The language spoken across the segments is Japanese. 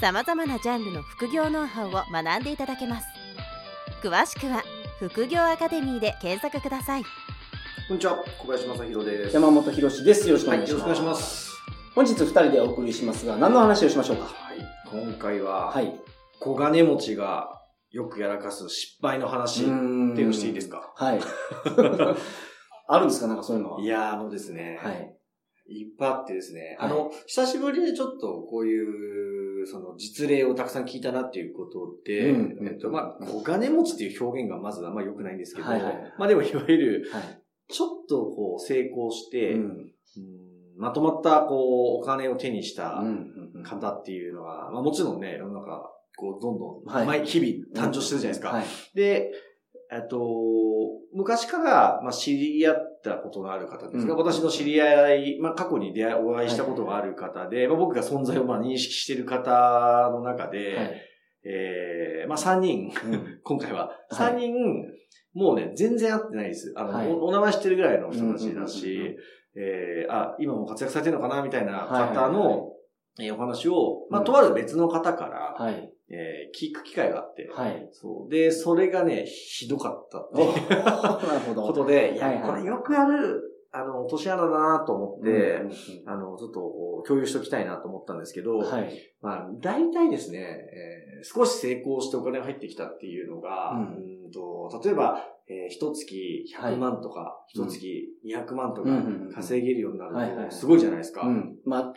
さまざまなジャンルの副業ノウハウを学んでいただけます詳しくは副業アカデミーで検索くださいこんにちは、小林正宏です。山本博史です。よろしくおはい、願いします。よろしくお願いします。本日二人でお送りしますが、何の話をしましょうか？はい、今回は、はい。小金持ちがよくやらかす失敗の話っていうのしていいですか？はい。あるんですか？なんかそういうのは。いやー、あのですね、はい。いっぱいあってですね、はいあの、久しぶりでちょっとこういう、その実例をたくさん聞いたなっていうことで、うんえっと、まあ、小金持ちっていう表現がまずあんま良くないんですけど、はいはいまあでもいわゆる、はい。ちょっとこう成功して、うん。うんまとまったこうお金を手にした方っていうのは、まあもちろんね、世の中、こう、どんどん、はい毎日々誕生してるじゃないですか。はい。で、えっと、昔から、まあ、知り合ったことのある方ですが、うん。私の知り合い、まあ、過去に出会い、お会いしたことがある方で、まあ、僕が存在をまあ認識している方の中で、はい。えーまあ、3人、うん。今回は、はい。3人、もうね、全然会ってないです。あの、はい。おお名前知ってるぐらいの人たちだし、えーあ、今も活躍されてるのかなみたいなはいはい方はい。の、えーお話を、まあ、うん。とある別の方から、はい。えー聞く機会があって、はい。そう。で、それがね、ひどかったっておいうなるほど。ことで、いや、はいはいこれよくある、あの、落とし穴だなと思って、うんうんあの、ちょっと共有しておきたいなと思ったんですけど、はい。まあ、大体ですね、えー少し成功してお金が入ってきたっていうのが、うんうんと例えば、えー一月100万とか、一、月200万とかうんうんうん稼げるようになると、はいはいすごいじゃないですか。うん。まあ、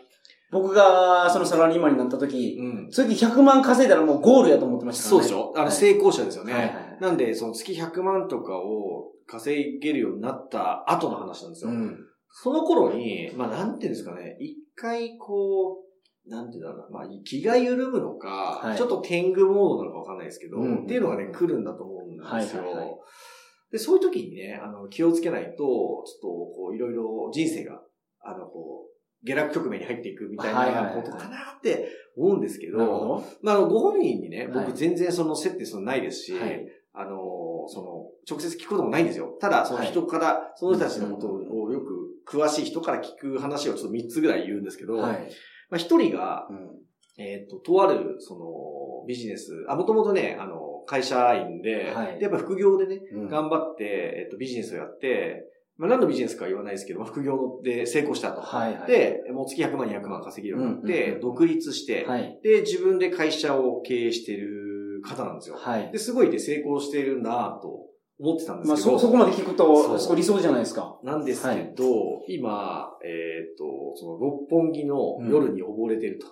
僕がそのサラリーマンになった時、うん次100万稼いだらもうゴールやと思ってましたね。そうでしょ？あの、はい成功者ですよね。はいはいはいなんで、その月100万とかを稼げるようになった後の話なんですよ。うん。その頃に、まあ、なんていうんですかね、一回こう、なんていうんだろうな、まあ、気が緩むのか、はいちょっと天狗モードなのかわかんないですけど、うんっていうのがね、来るんだと思うんですよ。はいはいはいで、そういう時にね、あの、気をつけないと、ちょっと、こう、いろいろ人生が、あの、こう、下落局面に入っていくみたいはいはいはい。なことかなって思うんですけど。まあ、ご本人にね、はい。僕全然その接点そのないですし、はい。あの、その、直接聞くこともないんですよ。ただ、その人から、その人たちのことをよく詳しい人から聞く話をちょっと3つぐらい言うんですけど、はい。まあ一人が、うん。えっ、と、とある、その、ビジネス、あ、もともとね、あの、会社員で、はい。で、やっぱ副業でね、うん。頑張って、えっ、と、ビジネスをやって、まあ何のビジネスかは言わないですけど、まあ副業で成功したと。はいはい。、で、もう月100万、200万稼げるようになって、うんうんうん独立して、はい。で、自分で会社を経営してる方なんですよ。はい。で、すごいね、成功してるなぁと思ってたんですまあ、けど。そ、そこまで聞くそと、うそこ理想じゃないですか。なんですけど、今、えっ、と、その六本木の夜に溺れてると。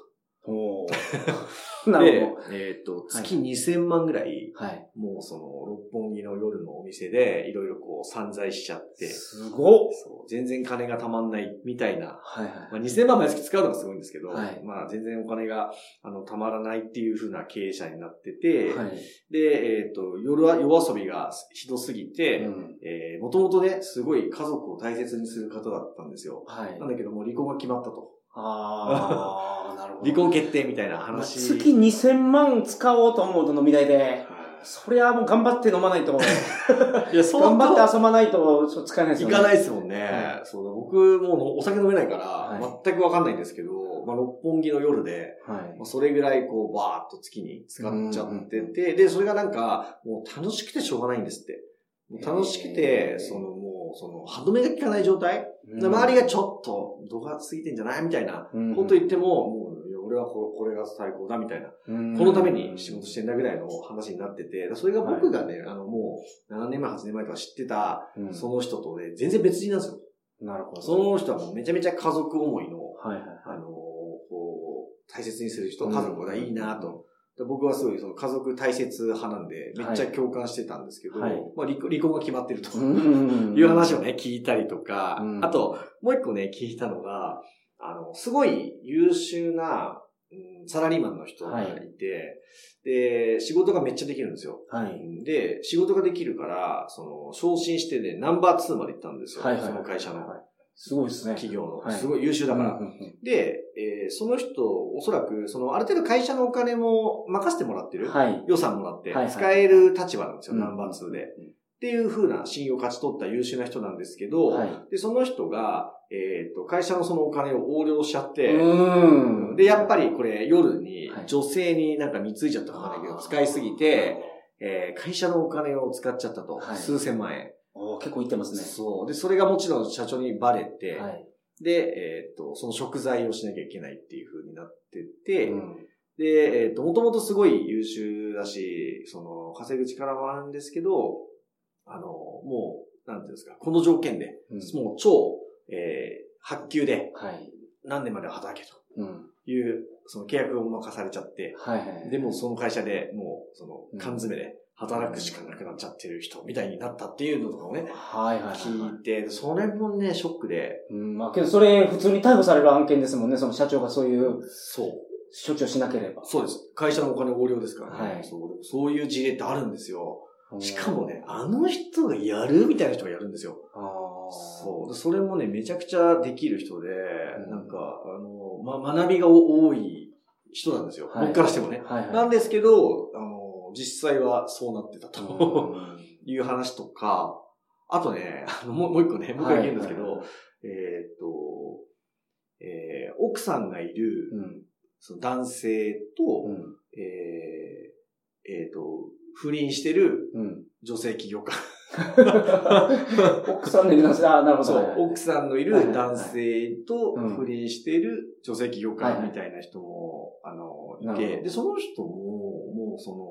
お なるでほ、えっ、と、月2000万ぐらい、ど。はい。もうその六本木の夜のお店でいろいろこう散財しちゃって、すごっそう全然金がたまんないみたいな。はいはい。まあ、2000万毎月使うのがすごいんですけど、はいまあ全然お金があのたまらないっていう風な経営者になってて、はい。で、えっ、と、夜は夜遊びがひどすぎて、うんえー、もともとね、すごい家族を大切にする方だったんですよ。はいなん。だけどもう離婚が決まったと。ああ、なるほど。離婚決定みたいなまあ話。月2000万使おうと思うと飲み代で、はそりゃもう頑張って飲まないと、い いや、そう頑張って遊ばないとそう使えないですよね。行かないですもんね。はそうだ僕もうお酒飲めないから、は全くわかんないんですけど、まあ、六本木の夜で、はいまあ、。それぐらいこう、バーっと月に使っちゃってうんて、で、それがなんか、もう楽しくてしょうがないんですって。楽しくへて、ーそのもう、その、歯止めが効かない状態、うん。で周りがちょっと度が過ぎてんじゃない？みたいな。うん。こと言っても、もう、俺はここれが最高だみたいな。うん。このために仕事してんだぐらいの話になってて、それが僕がね、あの、もう、7年前、8年前とか知ってた、うん。その人とね、全然別人なんですよ。なるほど。その人はもうめちゃめちゃ家族思いの、はいはいあの、こう、大切にする人、うん家族がいいなと。で僕はすごいその家族大切派なんで、めっちゃ共感してたんですけど、はいまあ離婚が決まってるとうんいう話をね、聞いたりとか、うんあと、もう一個ね、聞いたのが、あの、すごい優秀な、うんサラリーマンの人がいて、で、仕事がめっちゃできるんですよ。はい。で、仕事ができるから、その、昇進してね、ナンバー2まで行ったんですよ。はいはいその会社のはいすごいですね。企業の。はいすごい優秀だから。うんうんうんで、えーその人、おそらく、その、ある程度会社のお金も任せてもらってる。はい。予算もらって使える立場なんですよ、うんナンバー2で。っていう風な信用を勝ち取った優秀な人なんですけど、はい。で、その人が、えっ、と、会社のそのお金を横領しちゃって、うん。で、やっぱりこれ夜にはい女性になんか貢いじゃったかわかんないけど、使いすぎて、えー会社のお金を使っちゃったと。はい数千万円。結構いってますね。そう。で、それがもちろん社長にバレて、はい。で、えっ、と、その食材をしなきゃいけないっていう風になってて、うんで、えっ、と、もともとすごい優秀だし、その、稼ぐ力もあるんですけど、あの、もう、なんていうんですか、この条件で、うんもう超、えー発給ではい。何年まで働けとうん。いう、その契約を任されちゃって、はいはい。でもその会社でもう、そのうん、缶詰で働くしかなくなっちゃってる人みたいになったっていうのとかをね、はいはいはい。聞いて、それもね、ショックで、うん、まあけどそれ普通に逮捕される案件ですもんね。その社長がそういうそう。処置をしなければ。そうです。会社のお金横領ですからね。はいそうそういう事例ってあるんですよ。うんしかもね、あの人がやるみたいな人がやるんですよ。そう。でそれもね、めちゃくちゃできる人で、うんなんか、あの、ま、学びが多い人なんですよ。はい僕からしてもね。はいはい。なんですけど、あの、実際はそうなってたとうん いう話とか、あとね、あのもうもう一個ね、僕が言うんですけど、はいはいえーっと、えー奥さんがいる、うん。その男性と、うん。えーえーっと、不倫してるうん。女性起業家。奥さんのいる男性、あーなるほど。そう、奥さんのいる男性とうん不倫している女性起業家みたいな人も、あの、ないて、ど。で、その人も、もうその、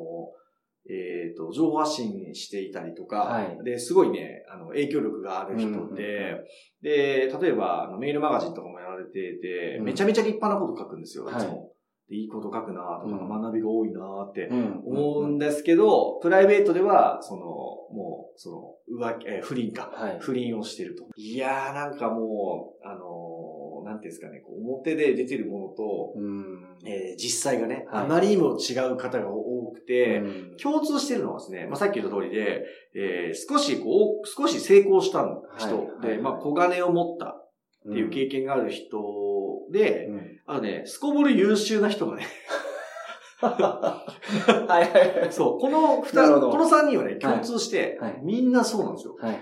えっ、と、情報発信していたりとか、はい。で、すごいね、あの、影響力がある人で、うんうんうんで、例えば、あのメールマガジンとかもやられてて、うん。めちゃめちゃ立派なこと書くんですよ、いつも。はいでいいこと書くなとか、うん学びが多いなってうん。思うんですけど、プライベートでは、その、もう、その、浮気、えー不倫か。はい。不倫をしてると。いやー、なんかもう、あのーなんていうんですかね、こう表で出てるものと、うん。えー実際がね、はいあまりにも違う方が多くて、うん共通してるのはですね、まあ、さっき言った通りで、えー少しこう、少し成功した人で、はいはいまあ、小金を持ったっていう経験がある人で、うんあのね、すこぶる優秀な人がね、はいはいはい。そう、この二つ、なるほどこの三人はね、共通して、はいみんなそうなんですよ。はいはい。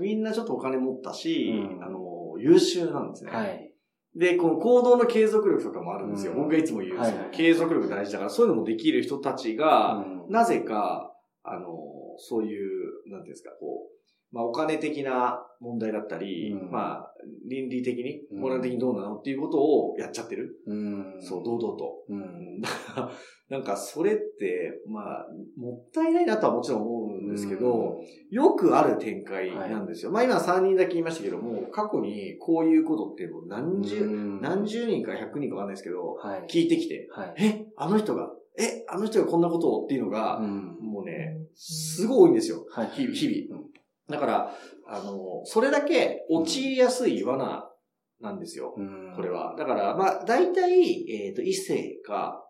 みんなちょっとお金持ったし、うんあの、優秀なんですね。はい。で、この行動の継続力とかもあるんですよ。うん僕がいつも言う、継続力大事だから、そういうのもできる人たちが、うんなぜか、あの、そういう、なんていうんですか、こう、まあ、お金的な問題だったり、うんまあ、倫理的に、うんモラル的にどうなの？っていうことをやっちゃってる。うん。そう、堂々と。う。うんんだから、なんか、それって、まあ、もったいないなとはもちろん思うんですけど、よくある展開なんですよ。まあ今3人だけ言いましたけども、過去にこういうことってもう何十、うん何十人か100人かわかんないですけど、はい。聞いてきて、はい。え、あの人が、え、あの人がこんなことをっていうのが、うんもうね、すごい多いんですよ。はい。日。々。だから、あの、それだけ陥りやすい罠なんですよ。うんこれ。は。だから、まあ、大体、えっ、と、異性か、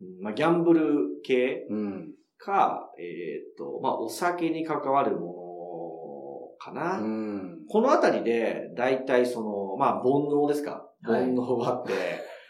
うんまあ、ギャンブル系うん。か、えっ、と、まあ、お酒に関わるものかな。うん。このあたりで、大体その、まあ、煩悩ですか？はい煩悩があって、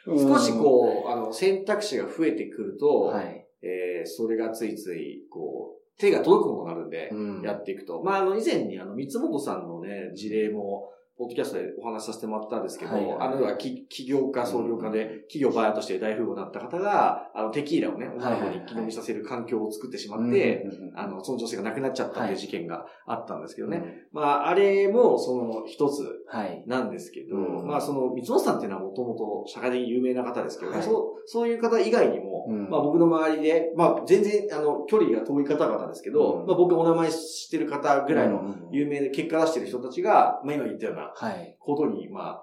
少しこう、あの、選択肢が増えてくると、はい。えーそれがついつい、こう、手が届くものになるんで、うんやっていくと。まあ、あの、以前に、あの、三本さんのね、事例も、ポッドキャストでお話しさせてもらったんですけど、はいはい。あの、要はき起業家、創業家で、企業バイヤーとして大富豪になった方が、あの、テキーラをね、女の子に一気飲みさせる環境を作ってしまって、うん、あの、その女性が亡くなっちゃったっていうはい事件があったんですけどね。ね。まあ、あれも、その一つはい。なんですけど、うんまあ、その、三本さんっていうのはもともと社会的に有名な方ですけど、はい。そう、そういう方以外にも、うん。まあ、僕の周りで、まあ、全然、あの、距離が遠い方々ですけど、うん。まあ、僕お名前知ってる方ぐらいのの有名で結果出してる人たちが、まあ、今言ったようなはい。ことに、ま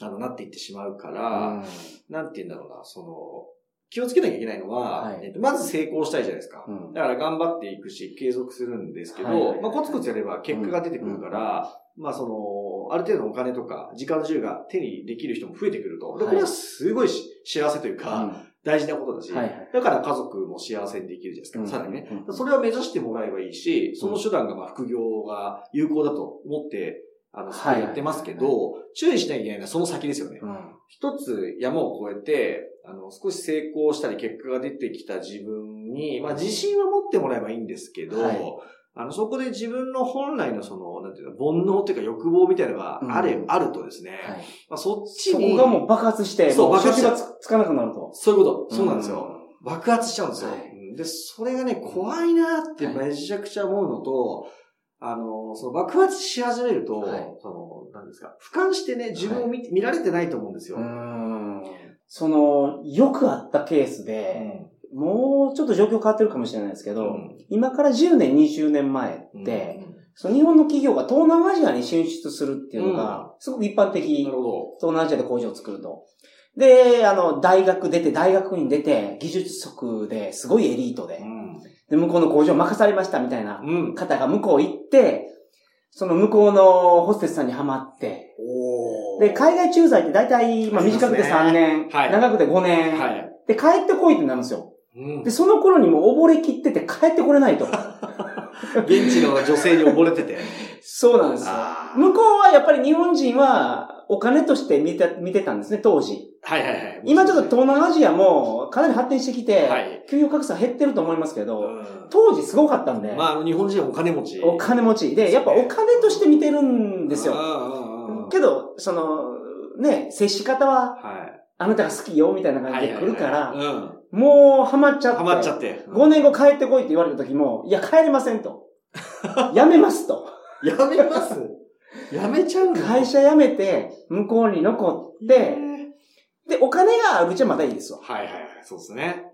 あ、あの、なっていってしまうから、なんて言うんだろうな、その、気をつけなきゃいけないのは、はいえっと、まず成功したいじゃないですか。うん。だから頑張っていくし、継続するんですけど、はいまあ、コツコツやれば結果が出てくるから、まあ、その、ある程度のお金とか、時間の自由が手にできる人も増えてくると。これはすごいし幸せというか、大事なことだし、はいはいだから家族も幸せにできるじゃないですか、さらにね。うんそれを目指してもらえばいいし、その手段がまあ副業が有効だと思って、あの、はい。やってますけど、は注意しなきゃいけないのはその先ですよね。うん。一つ山を越えて、あの、少し成功したり結果が出てきた自分に、まあ自信は持ってもらえばいいんですけど、はい。あの、そこで自分の本来のその、なんていうの、煩悩っていうか欲望みたいなのがあれ、うん。あるとですね、はい。まあそっちそに、こがもう爆発して、そう爆発がつつかなくなると。そういうこと。そうなんですよ。爆発しちゃうんですよ。で、それがね、怖いなってはい。めちゃくちゃ思うのと、あの、その爆発し始めると、はい。その、なんですか、俯瞰してね、自分を見,、見られてないと思うんですよ。うん。その、よくあったケースで、もうちょっと状況変わってるかもしれないですけど、うん。今から10年、20年前って、その日本の企業が東南アジアに進出するっていうのが、すごく一般的。東南アジアで工場を作ると。で、あの、大学出て、大学院出て、技術職ですごいエリートで、で、向こうの工場任されましたみたいな。方が向こう行って、その向こうのホステスさんにハマって、おで、海外駐在って大体、まあ短くて3年、はい長くて5年、はい。で、帰ってこいってなるんですよ。うんで、その頃にもう溺れ切ってて帰ってこれないと。現地の女性に溺れてて。そうなんですよ向こうはやっぱり日本人はお金として見て、見てたんですね、当時。はいはいはい。今ちょっと東南アジアもかなり発展してきて、はい給与格差減ってると思いますけど、うん当時すごかったんで、まあ、日本人はお金持ち。お金持ち。で、やっぱお金として見てるんですよ。けど、その、ね、接し方は、はい。あなたが好きよ、みたいな感じで来るから、もうハマっちゃって。ハマっちゃって。5年後帰ってこいって言われた時も、いや、帰れませんと。やめますと。やめます？やめちゃうの？会社辞めて、向こうに残って、で、お金があるうちはまだいいですわ。はいはいはい。そうですね。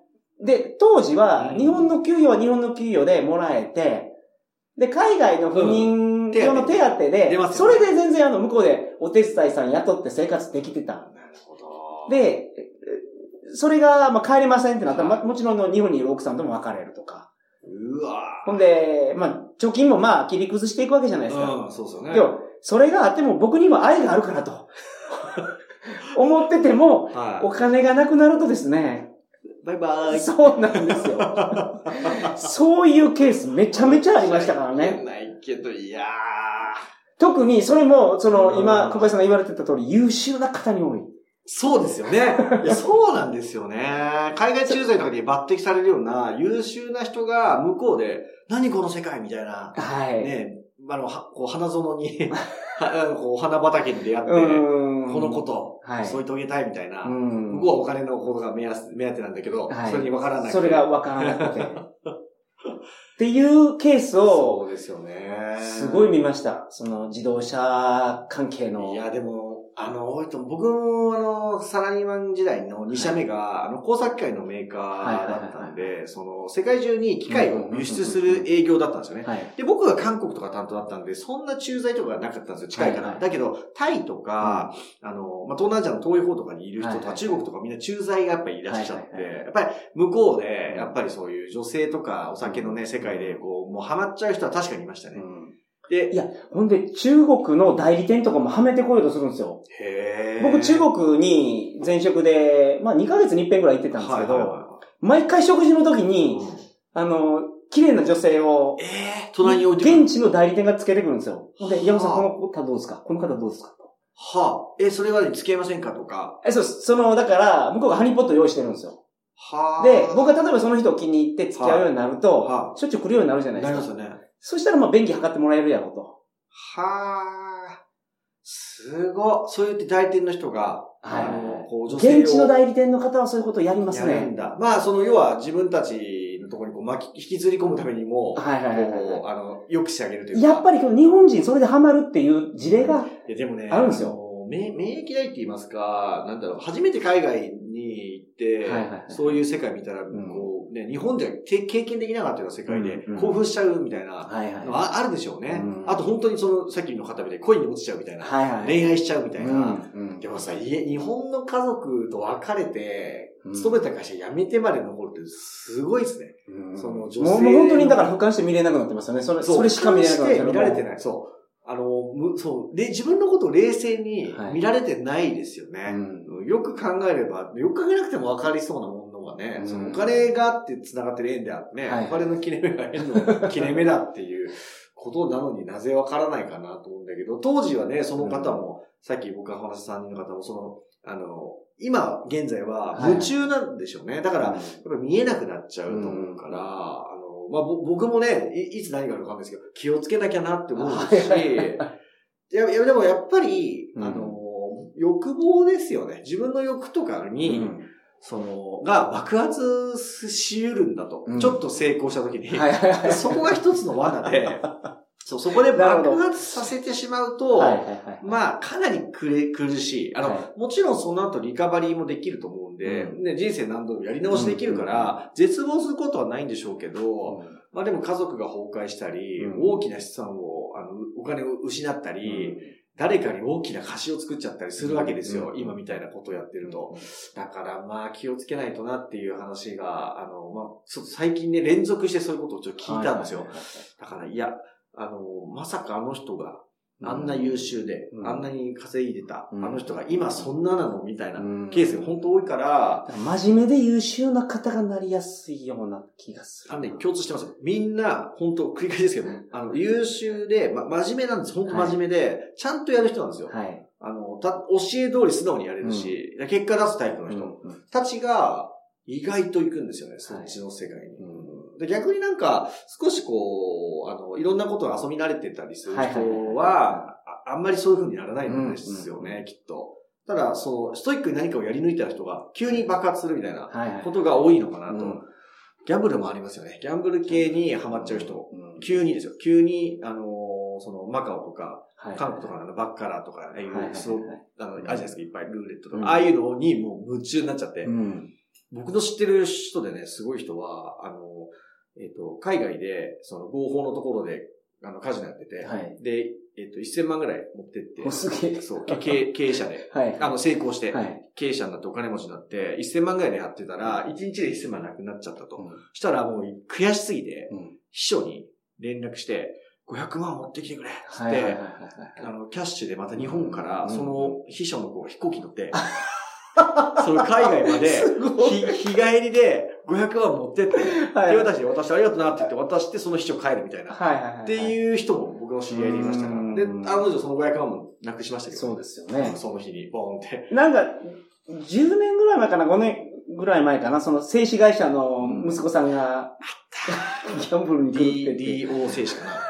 で、当時はう、ん日本の給与は日本の給与でもらえて、で、海外の不妊用の手当で、出ますそよねれで全然あの、向こうでお手伝いさん雇って生活できてた。なるほど。で、えそれが、まあ、帰れませんってなったら、はいまもちろんの日本にいる奥さんとも別れるとか。うわほんで、まあ、貯金もまあ、切り崩していくわけじゃないですか。うん、そうですよね。それがあっても僕には愛があるからと。思ってても、はお金がなくなるとですね、い。バイバイ。そうなんですよ。そういうケースめちゃめちゃありましたからね。ないけど、いや特に、それも、その、うん今、小林さんが言われてた通り、優秀な方に多い。そうですよね。いや、そうなんですよね。海外駐在とかに抜擢されるような優秀な人が向こうで、何この世界みたいな、はい。ね、あの、はこう花園に、こう花畑に出会って、うん。このこと、はい添い遂げたいみたいな。うん。向こうはお金のことが目安目当てなんだけど、はいそれに分からなくて。それが分からなくて。っていうケースを、そうですよね。すごい見ました。その自動車関係の。いや、でも、あの、多いと僕も、あの、サラリーマン時代の2社目が、あの、工作機械のメーカーだったんで、その、世界中に機械を輸出する営業だったんですよね。はい。で、僕が韓国とか担当だったんで、そんな駐在とかがなかったんですよ、近いから。はいはいだけど、タイとか、あの、まあ、東南アジアの遠い方とかにいる人とか、はいはい中国とかみんな駐在がやっぱりいらっしゃって、はいはいはい。やっぱり向こうで、やっぱりそういう女性とかお酒のね、世界で、こう、もうハマっちゃう人は確かにいましたね。うんで、いやほんで、中国の代理店とかもはめてこようとするんですよ。へー僕、中国に前職で、まあ2ヶ月に一遍ぐらい行ってたんですけど、はいはいは毎回食事の時いに、うんあの、綺麗な女性を、ええ隣に置いて現地の代理店がつけてくるんですよ。で、山さん、はあこの方どうですか？この方どうですか？はあ、え、それは付き合いませんかとか？え、そう。その、だから、向こうがハニーポット用意してるんですよ。はあ。で、僕が例えばその人を気に入って付き合うようになると、はしょっちゅう来るようになるじゃないですか。なりますよね。そしたら、まあ、便宜図ってもらえるやろうと。はあ。すごい。そう言って代理店の人が、はいあの、こう、女性を現地の代理店の方はそういうことをやりますね。やるんだ。まあ、その、要は自分たちのところにこう巻き、引きずり込むためにも、はいはいはいはいこう、あの、良くしてあげるというか。やっぱり日本人それでハマるっていう事例が、いや、でもね、あるんですよあの。免免疫代って言いますか、なんだろう、初めて海外に行って、はいはいはいそういう世界見たら、んこう、ね、日本ではて経験できなかったような世界で興奮しちゃうみたいな、ああるでしょうね。うんあと本当にその、さっきの方みたいに恋に落ちちゃうみたいな、はいはい。恋愛しちゃうみたいな。うんうんでもさ、家、日本の家族と別れて、うん勤めた会社辞めてまで残るってすごいですね。うんその女性もうもう本当にだから俯瞰して見れなくなってますよね。それ、それしか見れなくなって見られてい。ない。そう。あの、むそう。で、自分のことを冷静にはい。見られてないですよね。うん。よく考えれば、よく考えなくても分かりそうなものもがね、そのお金があって繋がってる縁であってね、お金の切れ目が縁の 切れ目だっていうことなのになぜわからないかなと思うんだけど、当時はね、その方も、さっき僕が話した3人の方も、その、あの、今、現在は夢中なんでしょうね。だから、やっぱ見えなくなっちゃうと思うから、まあ、僕もねい、いつ何があるかわかんないですけど、気をつけなきゃなって思うし、いや、いや、でもやっぱり、あの、欲望ですよね。自分の欲とかに、その、が爆発し得るんだと。ちょっと成功した時に。そこが一つの罠で、そう、そこで爆発させてしまうと、まあ、かなり苦しい。あの、はい、もちろんその後リカバリーもできると思うんで、うん、ね、人生何度もやり直しできるから、絶望することはないんでしょうけど、うん、まあでも家族が崩壊したり、うん、大きな資産を、あの、お金を失ったり、誰かに大きな貸しを作っちゃったりするわけですよ。今みたいなことをやってると。だからまあ気をつけないとなっていう話が、あの、まあ、最近ね、連続してそういうことをちょっと聞いたんですよ。だから、いや、あの、まさかあの人が、あんな優秀で、うん、あんなに稼いでた、うん、あの人が今そんななのみたいなケースが本当多いから、真面目で優秀な方がなりやすいような気がする。あのね、共通してますみんな、本当繰り返しですけど、あの、優秀で、ま、真面目なんです。本当真面目で、はい、ちゃんとやる人なんですよ。はい。あの、た、教え通り素直にやれるし、うん、結果出すタイプの人たちが、意外と行くんですよね、そっちの世界に。はいで逆になんか、少しこう、あの、いろんなことを遊び慣れてたりする人は、あんまりそういう風にならないんですよね、きっと。ただ、そう、ストイックに何かをやり抜いた人が、急に爆発するみたいなことが多いのかなと。ギャンブルもありますよね。ギャンブル系にハマっちゃう人。急にですよ。急に、あのその、マカオとか、韓国とかのバッカラとか、ああいう、そう、あの、あるじゃないですか、いっぱいルーレットとか、ああいうのにもう夢中になっちゃって。僕の知ってる人でね、すごい人は、あの、えっ、ー、と、海外で、その合法のところで、あの、カジノやってて、はい、で、えっ、ー、と、1000万ぐらい持ってって、すげえ。そう、経経営者で、はい、あの、成功して、はい、経営者になってお金持ちになって、1000万ぐらいでやってたら、1日で1000万なくなっちゃったと。うん、したらもう悔しすぎて、うん、秘書に連絡して、500万持ってきてくれっつって、あの、キャッシュでまた日本から、その秘書の子が飛行機乗って、その海外まで、日帰りで500万持ってって、手渡しで渡してありがとうなって言って渡してその秘書帰るみたいな。っていう人も僕の知り合いでいましたから。で、あの女その500万もなくしましたけど。そうですよね。その日にボーンって。なんか、10年ぐらい前かな、5年ぐらい前かな、その製紙会社の息子さんが、ギャンブルに来るって。DO 製紙かな。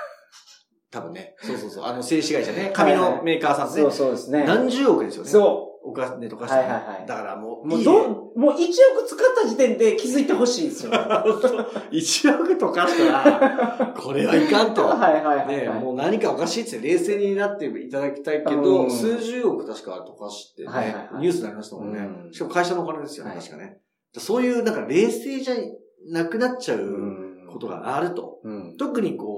多分ね。そうそうそう。あの、製紙会社ね。紙のメーカーさんで、そうそうですね。何十億ですよね。そう。お金とかして、はいはいはい。だからもう、もうど、もう1億使った時点で気づいてほしいんですよ。1億とかしたら、これはいかんと。はいはいはい、ねもう何かおかしいって冷静になっていただきたいけど、数十億確かとかしてね、はいはいはい、ニュースになりましたもんね。うん、しかも会社のお金ですよね、確かね。そういう、なんか冷静じゃなくなっちゃうことがあると。うん、特にこう、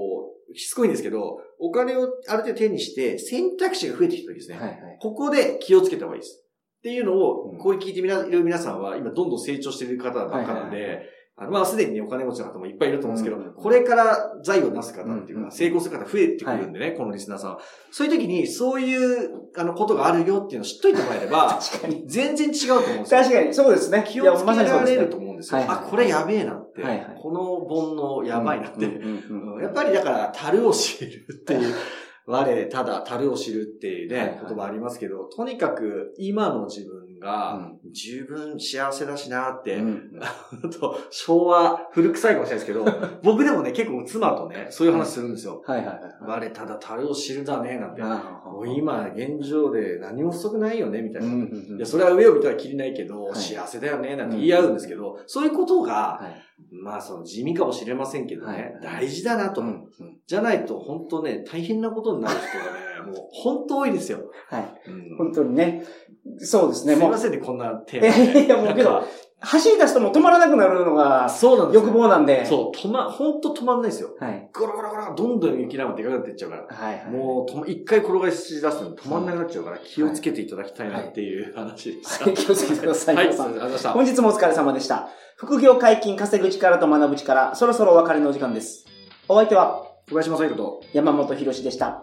しつこいんですけど、お金をある程度手にして選択肢が増えてきた時ですね。はいはい、ここで気をつけた方がいいです。っていうのを、こう聞いてみな、いる皆さんは、今どんどん成長している方ばっかなんで、あの、まあ、すでにね、お金持ちの方もいっぱいいると思うんですけど、これから財をなす方っていうか、成功する方増えてくるんでね、このリスナーさんは。そういう時に、そういう、あの、ことがあるよっていうのを知っといてもらえれば。全然違うと思うんですよ。確かに、そうですね。気をつけられると思うんですよ。あ、これやべえなって。この煩悩やばいなって。やっぱりだから、樽を知るっていう。我、ただ、樽を知るっていうね、言葉ありますけど、とにかく、今の自分が、十分幸せだしなって、うん、と昭和、古臭いかもしれないですけど、僕でもね、結構妻とね、そういう話するんですよ。はい。はい。はい。我ただ樽を知るだね、なんて。もう今、現状で何も不足ないよね、みたいな。いや、それは上を見たらきりないけど、はい、幸せだよね、なんて言い合うんですけど、そういうことが、はい、まあ、その地味かもしれませんけどね、はい、大事だなと、うんうん。じゃないと、本当ね、大変なことになる人がね、もう本当多いですよ。はい。うん、本当にね。そうですね。すいませんね、こんなテーマで。いや、もうけど、走り出すともう止まらなくなるのが、そうなんです欲望なんで。そう、止ま、ほんと止まんないですよ。はい。ゴロゴロゴロ、どんどん雪玉でかくなっていっちゃうから。はい、はい。もう、一回転がし出すのに止まんなくなっちゃうから、気をつけていただきたいなっていう話でした。はい、気をつけてください。はい、ありがとうございました。本日もお疲れ様でした。副業解禁、稼ぐ力と学ぶ力、そろそろお別れのお時間です。お相手は、小林正宏と、山本博史でした。